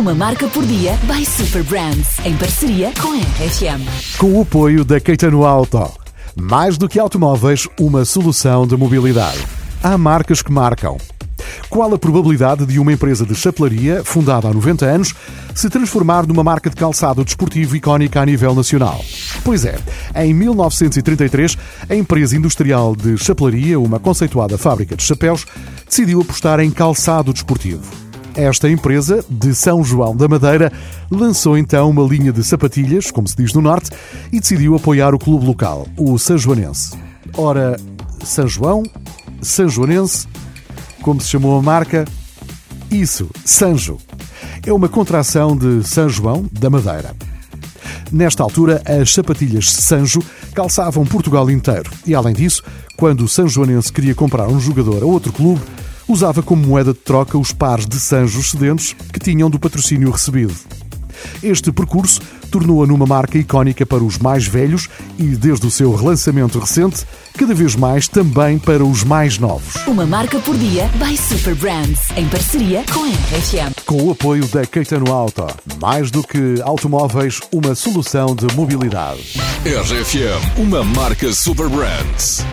Uma marca por dia by Super Brands, em parceria com a RFM. Com o apoio da Caetano Auto. Mais do que automóveis, uma solução de mobilidade. Há marcas que marcam. Qual a probabilidade de uma empresa de chapelaria, fundada há 90 anos, se transformar numa marca de calçado desportivo icónica a nível nacional? Pois é, em 1933, a empresa industrial de chapelaria, uma conceituada fábrica de chapéus, decidiu apostar em calçado desportivo. Esta empresa, de São João da Madeira, lançou então uma linha de sapatilhas, como se diz no Norte, e decidiu apoiar o clube local, o Sanjoanense. Ora, São João, Sanjoanense, como se chamou a marca? Isso, Sanjo. É uma contração de São João da Madeira. Nesta altura, as sapatilhas Sanjo calçavam Portugal inteiro e, além disso, quando o Sanjoanense queria comprar um jogador a outro clube, usava como moeda de troca os pares de Sanjos cedentes que tinham do patrocínio recebido. Este percurso tornou-a numa marca icónica para os mais velhos e, desde o seu relançamento recente, cada vez mais também para os mais novos. Uma marca por dia by Super Brands, em parceria com a RFM. Com o apoio da Caetano Auto. Mais do que automóveis, uma solução de mobilidade. RFM, uma marca Super Brands.